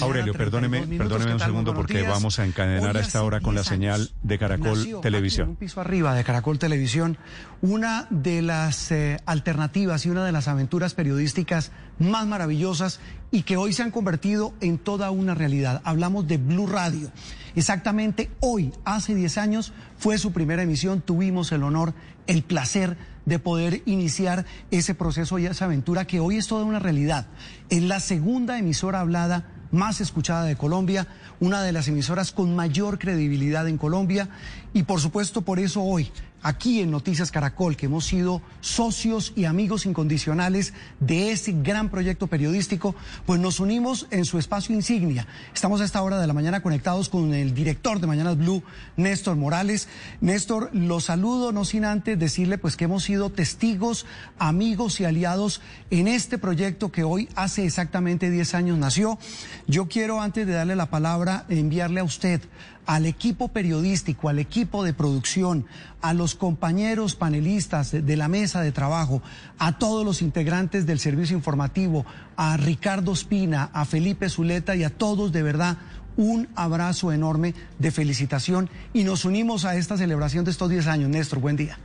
Aurelio, perdóneme, perdóneme un segundo porque vamos a encadenar a esta hora con la señal de Caracol Televisión. un piso arriba de Caracol Televisión, una de las eh, alternativas y una de las aventuras periodísticas más maravillosas y que hoy se han convertido en toda una realidad. Hablamos de Blue Radio. Exactamente hoy, hace 10 años, fue su primera emisión. Tuvimos el honor, el placer de poder iniciar ese proceso y esa aventura que hoy es toda una realidad. Es la segunda emisora hablada más escuchada de Colombia, una de las emisoras con mayor credibilidad en Colombia. Y por supuesto por eso hoy aquí en Noticias Caracol, que hemos sido socios y amigos incondicionales de este gran proyecto periodístico, pues nos unimos en su espacio insignia. Estamos a esta hora de la mañana conectados con el director de Mañanas Blue, Néstor Morales. Néstor, lo saludo, no sin antes decirle pues que hemos sido testigos, amigos y aliados en este proyecto que hoy hace exactamente 10 años nació. Yo quiero, antes de darle la palabra, enviarle a usted al equipo periodístico, al equipo de producción, a los compañeros panelistas de la mesa de trabajo, a todos los integrantes del servicio informativo, a Ricardo Espina, a Felipe Zuleta y a todos de verdad un abrazo enorme de felicitación y nos unimos a esta celebración de estos 10 años. Néstor, buen día.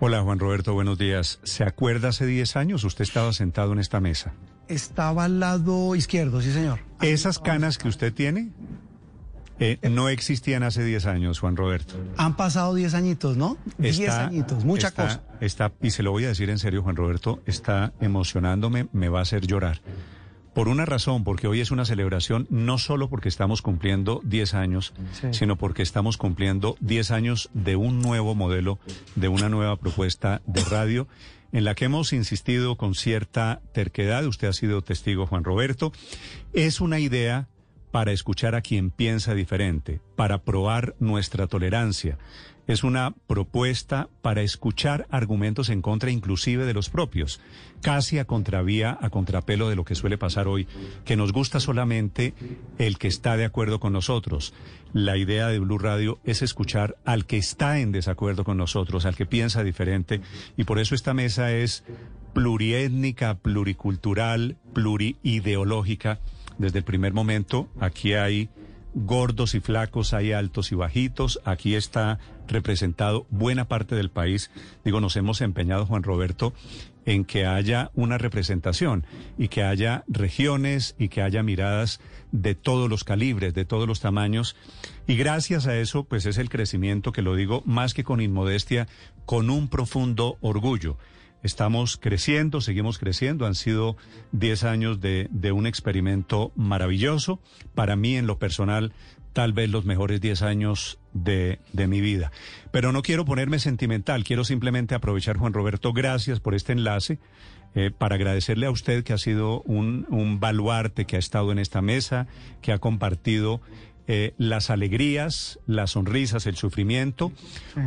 Hola Juan Roberto, buenos días. ¿Se acuerda hace 10 años usted estaba sentado en esta mesa? Estaba al lado izquierdo, sí señor. ¿Esas canas que usted tiene? Eh, no existían hace 10 años, Juan Roberto. Han pasado 10 añitos, ¿no? 10 añitos, mucha cosa. Está, y se lo voy a decir en serio, Juan Roberto, está emocionándome, me va a hacer llorar. Por una razón, porque hoy es una celebración no solo porque estamos cumpliendo 10 años, sino porque estamos cumpliendo 10 años de un nuevo modelo, de una nueva propuesta de radio en la que hemos insistido con cierta terquedad, usted ha sido testigo, Juan Roberto, es una idea para escuchar a quien piensa diferente, para probar nuestra tolerancia. Es una propuesta para escuchar argumentos en contra inclusive de los propios, casi a contravía, a contrapelo de lo que suele pasar hoy, que nos gusta solamente el que está de acuerdo con nosotros. La idea de Blue Radio es escuchar al que está en desacuerdo con nosotros, al que piensa diferente, y por eso esta mesa es pluriétnica, pluricultural, pluriideológica desde el primer momento. Aquí hay gordos y flacos, hay altos y bajitos. Aquí está representado buena parte del país. Digo, nos hemos empeñado, Juan Roberto, en que haya una representación y que haya regiones y que haya miradas de todos los calibres, de todos los tamaños. Y gracias a eso, pues es el crecimiento que lo digo más que con inmodestia, con un profundo orgullo. Estamos creciendo, seguimos creciendo. Han sido 10 años de, de, un experimento maravilloso. Para mí, en lo personal, tal vez los mejores 10 años de, de, mi vida. Pero no quiero ponerme sentimental, quiero simplemente aprovechar, Juan Roberto, gracias por este enlace. Eh, para agradecerle a usted que ha sido un, un baluarte, que ha estado en esta mesa, que ha compartido eh, las alegrías, las sonrisas, el sufrimiento.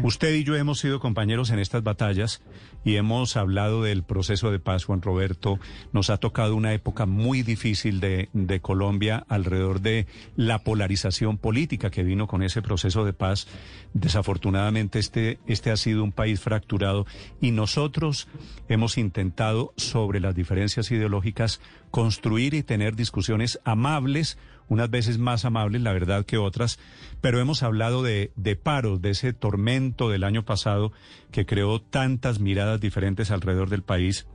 Usted y yo hemos sido compañeros en estas batallas y hemos hablado del proceso de paz, Juan Roberto. Nos ha tocado una época muy difícil de, Colombia alrededor de la polarización política que vino con ese proceso de paz. Desafortunadamente este, este ha sido un país fracturado y nosotros hemos intentado sobre las diferencias ideológicas construir y tener discusiones amables unas veces más amables, la verdad, que otras, pero hemos hablado de, de paros, de ese tormento del año pasado que creó tantas miradas diferentes alrededor del país.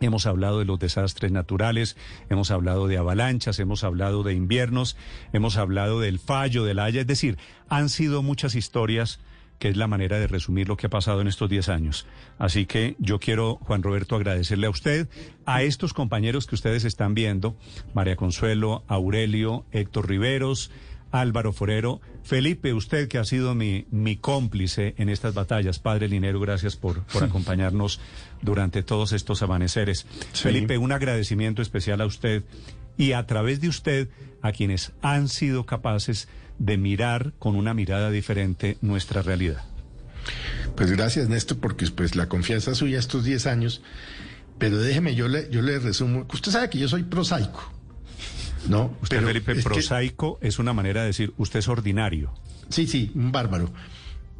Hemos hablado de los desastres naturales, hemos hablado de avalanchas, hemos hablado de inviernos, hemos hablado del fallo de la Haya, es decir, han sido muchas historias que es la manera de resumir lo que ha pasado en estos 10 años. Así que yo quiero, Juan Roberto, agradecerle a usted, a estos compañeros que ustedes están viendo, María Consuelo, Aurelio, Héctor Riveros, Álvaro Forero, Felipe, usted que ha sido mi, mi cómplice en estas batallas. Padre Linero, gracias por, por acompañarnos durante todos estos amaneceres. Felipe, un agradecimiento especial a usted y a través de usted a quienes han sido capaces de mirar con una mirada diferente nuestra realidad. Pues gracias, Néstor, porque pues la confianza suya estos 10 años, pero déjeme, yo le, yo le resumo, usted sabe que yo soy prosaico, ¿no? Usted, Felipe, prosaico es una manera de decir, usted es ordinario. Sí, sí, un bárbaro.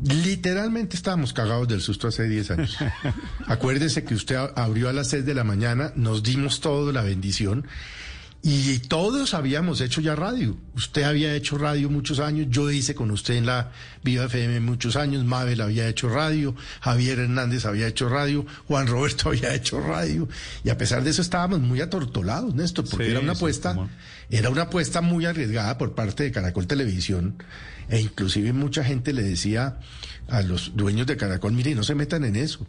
Literalmente estábamos cagados del susto hace 10 años. Acuérdese que usted abrió a las 6 de la mañana, nos dimos todo la bendición Y todos habíamos hecho ya radio. Usted había hecho radio muchos años, yo hice con usted en la Viva FM muchos años, Mabel había hecho radio, Javier Hernández había hecho radio, Juan Roberto había hecho radio. Y a pesar de eso estábamos muy atortolados, Néstor, porque era una apuesta, era una apuesta muy arriesgada por parte de Caracol Televisión. E inclusive mucha gente le decía a los dueños de Caracol, mire, no se metan en eso.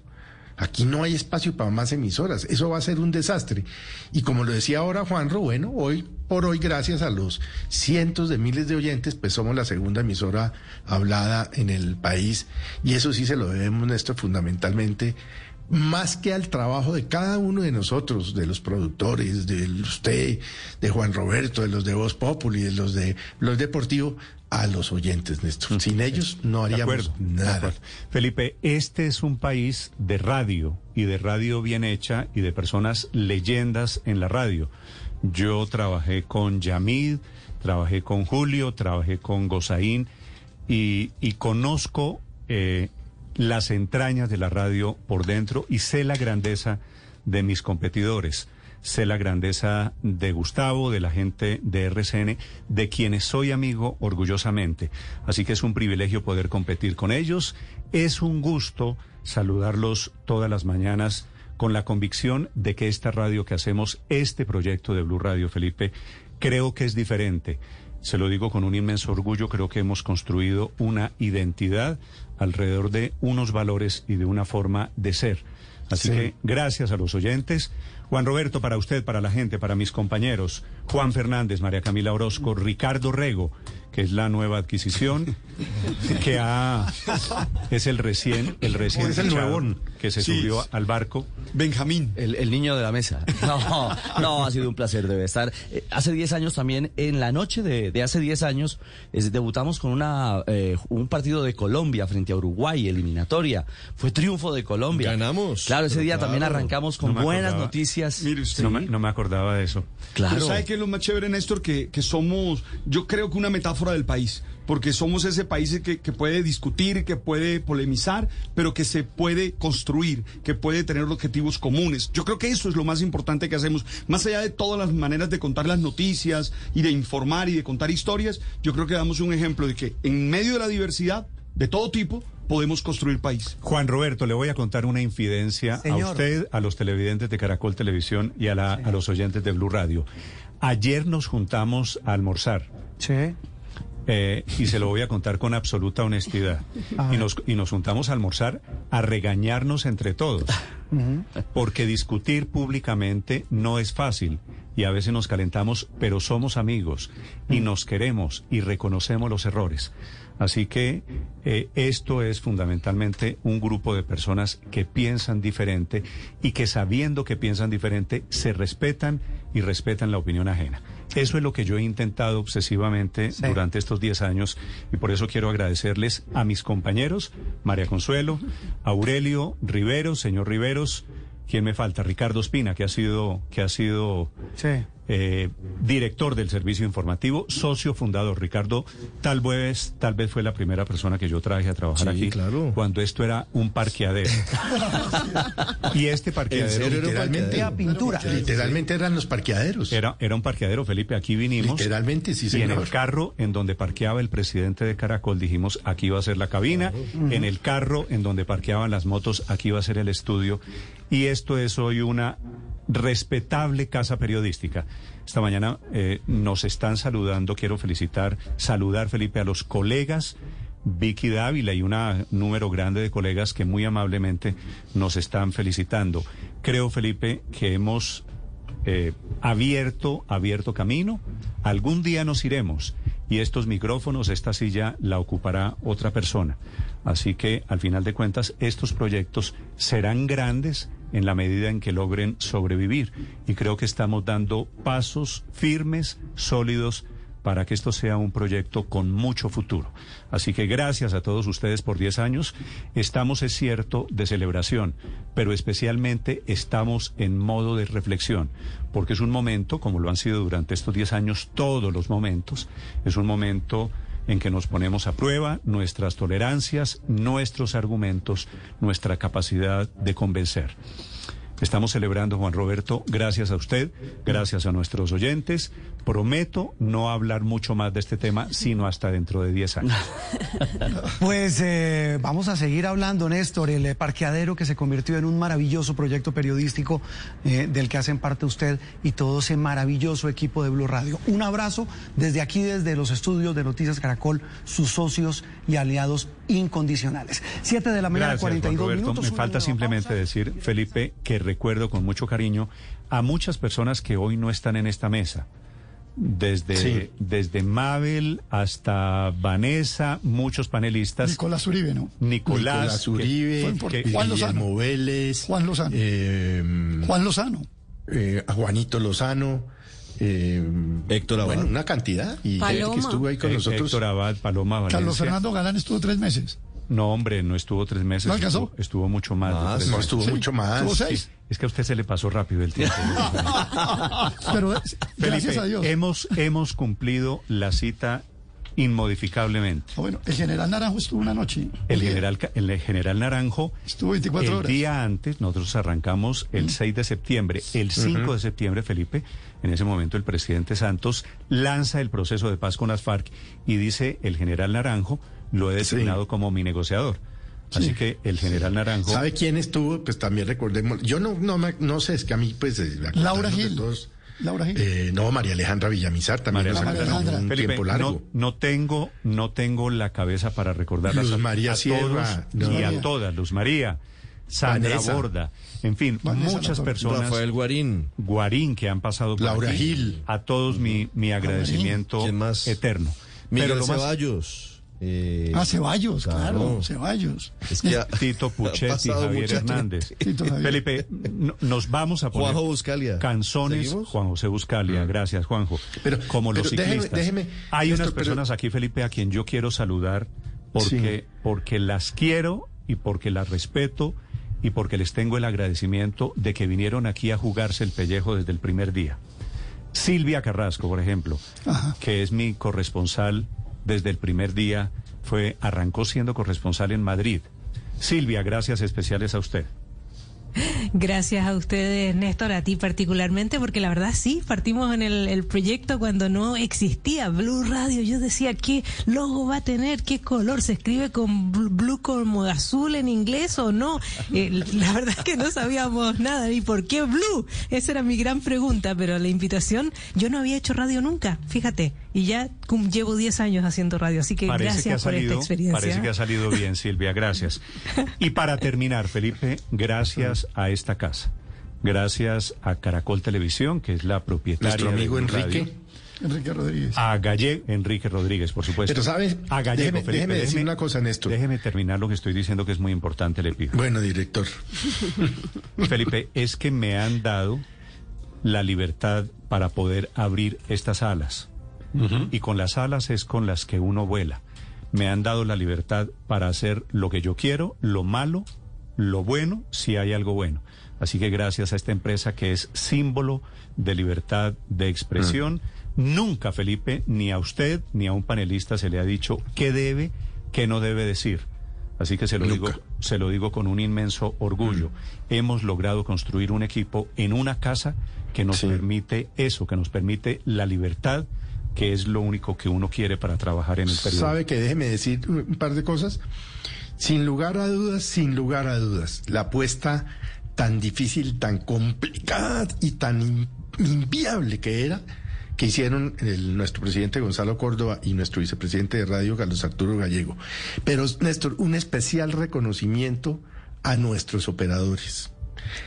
Aquí no hay espacio para más emisoras. Eso va a ser un desastre. Y como lo decía ahora Juanro, bueno, hoy por hoy, gracias a los cientos de miles de oyentes, pues somos la segunda emisora hablada en el país. Y eso sí se lo debemos, Néstor, fundamentalmente más que al trabajo de cada uno de nosotros, de los productores, de usted, de Juan Roberto, de los de Voz Populi, de los de los deportivos, a los oyentes, Néstor. Sin ellos no haríamos nada. Felipe, este es un país de radio y de radio bien hecha y de personas leyendas en la radio. Yo trabajé con Yamid, trabajé con Julio, trabajé con Gozaín y, conozco eh, las entrañas de la radio por dentro y sé la grandeza de mis competidores sé la grandeza de Gustavo, de la gente de RCN, de quienes soy amigo orgullosamente. Así que es un privilegio poder competir con ellos. Es un gusto saludarlos todas las mañanas con la convicción de que esta radio que hacemos, este proyecto de Blue Radio, Felipe, creo que es diferente. Se lo digo con un inmenso orgullo, creo que hemos construido una identidad alrededor de unos valores y de una forma de ser. Así que gracias a los oyentes. Juan Roberto, para usted, para la gente, para mis compañeros, Juan Fernández, María Camila Orozco, Ricardo Rego, que es la nueva adquisición, que ha, es el recién, el recién es el que se subió al barco. Benjamín. El, niño de la mesa. No, no, ha sido un placer, debe estar. Eh, hace 10 años también, en la noche de, hace 10 años, debutamos con una eh, un partido de Colombia frente a Uruguay, eliminatoria. Fue triunfo de Colombia. Ganamos. Claro, ese día también arrancamos con buenas noticias. Mire usted. No, me, acordaba de eso. Claro. ¿Sabe qué es lo más chévere, Néstor? Que, que somos, yo creo que una metáfora del país porque somos ese país que, puede discutir, que puede polemizar, pero que se puede construir, que puede tener objetivos comunes. Yo creo que eso es lo más importante que hacemos. Más allá de todas las maneras de contar las noticias y de informar y de contar historias, yo creo que damos un ejemplo de que en medio de la diversidad de todo tipo, podemos construir país. Juan Roberto, le voy a contar una infidencia a usted, a los televidentes de Caracol Televisión y a, a los oyentes de Blue Radio. Ayer nos juntamos a almorzar. Sí. Eh, y se lo voy a contar con absoluta honestidad. Y nos, y nos juntamos a almorzar a regañarnos entre todos, porque discutir públicamente no es fácil y a veces nos calentamos, pero somos amigos y nos queremos y reconocemos los errores. Así que eh, esto es fundamentalmente un grupo de personas que piensan diferente y que sabiendo que piensan diferente se respetan y respetan la opinión ajena. Eso es lo que yo he intentado obsesivamente durante estos 10 años y por eso quiero agradecerles a mis compañeros, María Consuelo, Aurelio Riveros, señor Riveros, ¿quién me falta? Ricardo Espina, que ha sido, que ha sido eh, director del servicio informativo, socio fundador. Ricardo, tal vez, tal vez fue la primera persona que yo traje a trabajar aquí claro. cuando esto era un parqueadero. y este parqueadero literalmente pintura. Literalmente eran los parqueaderos. Era, era un parqueadero, Felipe, aquí vinimos. Literalmente, sí, señor. Y en el carro en donde parqueaba el presidente de Caracol dijimos, aquí va a ser la cabina. En el carro en donde parqueaban las motos, aquí va a ser el estudio. Y esto es hoy una respetable casa periodística. Esta mañana eh, nos están saludando, quiero felicitar, saludar Felipe a los colegas Vicky Dávila y un número grande de colegas que muy amablemente nos están felicitando. Creo, Felipe, que hemos eh, abierto, abierto camino. Algún día nos iremos y estos micrófonos, esta silla la ocupará otra persona. Así que, al final de cuentas, estos proyectos serán grandes en la medida en que logren sobrevivir. Y creo que estamos dando pasos firmes, sólidos, para que esto sea un proyecto con mucho futuro. Así que gracias a todos ustedes por 10 años. Estamos, es cierto, de celebración, pero especialmente estamos en modo de reflexión, porque es un momento, como lo han sido durante estos 10 años todos los momentos, es un momento en que nos ponemos a prueba nuestras tolerancias, nuestros argumentos, nuestra capacidad de convencer. Estamos celebrando, Juan Roberto, gracias a usted, gracias a nuestros oyentes. Prometo no hablar mucho más de este tema, sino hasta dentro de 10 años. Pues eh, vamos a seguir hablando, Néstor, el eh, parqueadero que se convirtió en un maravilloso proyecto periodístico eh, del que hacen parte usted y todo ese maravilloso equipo de Blue Radio. Un abrazo desde aquí, desde los estudios de Noticias Caracol, sus socios y aliados incondicionales. Siete de la mañana, Gracias, 42 Juan Roberto. minutos. Me falta simplemente pausa. decir, Felipe, que recuerdo con mucho cariño a muchas personas que hoy no están en esta mesa. Desde, Sí. desde Mabel hasta Vanessa, muchos panelistas. Nicolás Uribe, ¿no? Nicolás, Nicolás Uribe, que- que- Juan Lozano. Vélez, Juan Lozano. eh, Juan Lozano. eh, a Juanito Lozano, eh, Héctor Abad. Bueno, una cantidad. Y Paloma. que estuvo ahí con eh, nosotros. Héctor Abad, Paloma Valencia. Carlos Fernando Galán estuvo tres meses. No, hombre, no estuvo tres meses. ¿No alcanzó? Estuvo, estuvo mucho más. tres No, meses. estuvo Sí, mucho más. estuvo seis. Es que a usted se le pasó rápido el tiempo. Pero eh, gracias a Dios. hemos, hemos cumplido la cita inmodificablemente. Ah, Bueno, el general Naranjo estuvo una noche. El general, el general Naranjo, Estuvo 24 el horas. día antes, nosotros arrancamos el 6 de septiembre. El 5 de septiembre, Felipe, en ese momento el presidente Santos lanza el proceso de paz con las FARC y dice el general Naranjo lo he designado como mi negociador. Así que el general Naranjo... ¿Sabe quién estuvo? Pues también recordemos. Yo no, no, me- no sé, es que a mí, pues. eh, Laura Gil. todos, Laura Gil. eh, no, María Alejandra Villamizar también. María Alejandra. un Felipe, tiempo largo. No, no tengo, no tengo la cabeza para recordarlas Luz a, María a Sierra, todos y a todas, Luz María, Sandra Vanessa. Borda, en fin, Vanessa muchas personas. Rafael Guarín. Guarín que han pasado por Laura aquí. Gil. A todos mi, mi agradecimiento ¿Quién más? eterno. Miguel Pero lo más Ceballos. Eh, Ah, Ceballos, claro, claro. Ceballos. Es que ha- Tito Puchetti, Javier Hernández. gente. Tito Javier. Felipe, no- nos vamos a poner Juanjo Buscalia. canzones. ¿Seguimos? Juan José Buscalia, gracias Juanjo. Pero- Como los pero ciclistas. déjeme, Hay Néstor, unas pero- personas aquí, Felipe, a quien yo quiero saludar porque, porque las quiero y porque las respeto y porque les tengo el agradecimiento de que vinieron aquí a jugarse el pellejo desde el primer día. Silvia Carrasco, por ejemplo, Ajá. que es mi corresponsal desde el primer día, fue arrancó siendo corresponsal en Madrid. Silvia, gracias especiales a usted. Gracias a ustedes, Néstor, a ti particularmente, porque la verdad sí, partimos en el, proyecto cuando no existía Blue Radio. Yo decía, ¿qué logo va a tener? ¿Qué color? ¿Se escribe con bl- blue como azul en inglés o no? Eh, la verdad es que no sabíamos nada. ¿Y por qué Blue? Esa era mi gran pregunta, pero la invitación, yo no había hecho radio nunca, fíjate, y ya cum- llevo 10 años haciendo radio, así que Parece que ha gracias por esta salido, experiencia. parece que ha salido bien, Silvia, gracias. Y para terminar, Felipe, gracias a esta casa. Gracias a Caracol Televisión, que es la propietaria Nuestro amigo de Enrique. Radio. Enrique Rodríguez. A Gallego, Enrique Rodríguez, por supuesto. Pero, ¿sabe? A Gallego, Déjeme- Felipe, déjeme decir una cosa, Néstor. Déjeme terminar lo que estoy diciendo, que es muy importante, le pido. Bueno, director. Felipe, es que me han dado la libertad para poder abrir estas alas. Y con las alas es con las que uno vuela. Me han dado la libertad para hacer lo que yo quiero, lo malo, lo bueno, si hay algo bueno. Así que gracias a esta empresa que es símbolo de libertad de expresión, nunca, Felipe, ni a usted ni a un panelista se le ha dicho qué debe, qué no debe decir. Así que se lo Nunca. digo, se lo digo con un inmenso orgullo. Hemos logrado construir un equipo en una casa que nos Sí. permite eso, que nos permite la libertad, que es lo único que uno quiere para trabajar en el periodo. ¿Sabe que déjeme decir un par de cosas? Sin lugar a dudas, sin lugar a dudas, la apuesta tan difícil, tan complicada y tan in- inviable que era, que hicieron el- nuestro presidente Gonzalo Córdoba y nuestro vicepresidente de radio, Carlos Arturo Gallego. Pero, Néstor, un especial reconocimiento a nuestros operadores.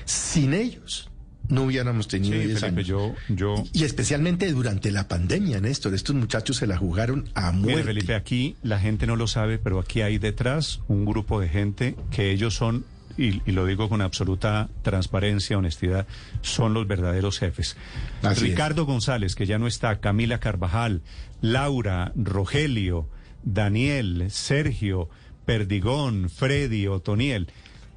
Sin ellos, no hubiéramos tenido Sí, 10 Felipe, años. yo, yo, Y especialmente durante la pandemia, Néstor. Estos muchachos se la jugaron a muerte. Mire, Felipe, aquí la gente no lo sabe, pero aquí hay detrás un grupo de gente que ellos son, y, y lo digo con absoluta transparencia, honestidad, son los verdaderos jefes. Así es. Ricardo González, que ya no está, Camila Carvajal, Laura, Rogelio, Daniel, Sergio, Perdigón, Freddy, Otoniel,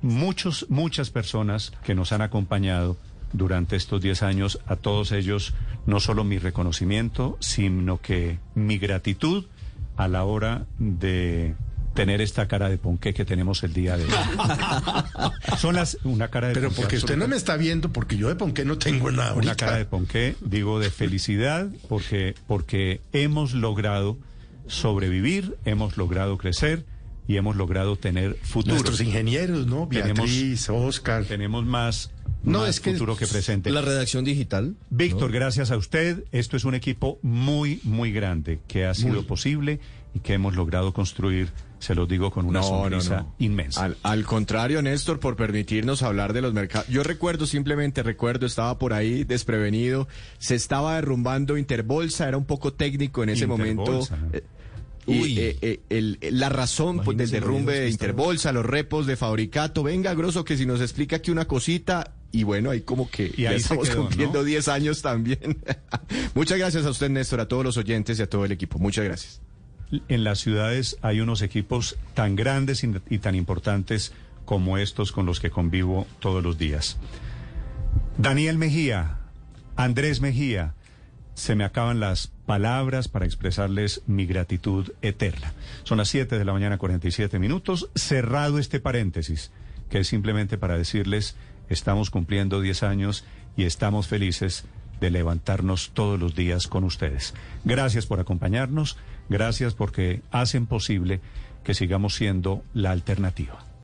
muchos, muchas personas que nos han acompañado durante estos 10 años, a todos ellos, no solo mi reconocimiento, sino que mi gratitud a la hora de tener esta cara de ponqué que tenemos el día de hoy. Son las una cara de Pero ponqué porque usted no me está viendo, porque yo de Ponqué no tengo nada ahorita. una cara de ponqué, digo de felicidad, porque, porque hemos logrado sobrevivir, hemos logrado crecer y hemos logrado tener futuro. Nuestros ingenieros, ¿no? Tenemos- Beatriz, Oscar. Tenemos más, No, más es que- futuro que presente. La redacción digital. Víctor, gracias a usted. Esto es un equipo muy, muy grande que ha sido posible y que hemos logrado construir, se lo digo con una sonrisa inmensa. Al, al contrario, Néstor, por permitirnos hablar de los mercados. Yo recuerdo, simplemente recuerdo, estaba por ahí desprevenido, se estaba derrumbando Interbolsa, era un poco técnico en ese Interbolsa. momento. eh, y Uy. eh, eh, el- la razón pues, del derrumbe de. Interbolsa, los repos de Fabricato, venga, grosso, que si nos explica aquí una cosita, y bueno, ahí como que Y ahí estamos quedó, cumpliendo ¿no? 10 años también. Muchas gracias a usted, Néstor, a todos los oyentes y a todo el equipo. Muchas gracias. En las ciudades hay unos equipos tan grandes y y tan importantes como estos con los que convivo todos los días. Daniel Mejía, Andrés Mejía, se me acaban las palabras para expresarles mi gratitud eterna. Son las 7 de la mañana, 47 minutos. Cerrado este paréntesis, que es simplemente para decirles, estamos cumpliendo 10 años y estamos felices de levantarnos todos los días con ustedes. Gracias por acompañarnos, gracias porque hacen posible que sigamos siendo la alternativa.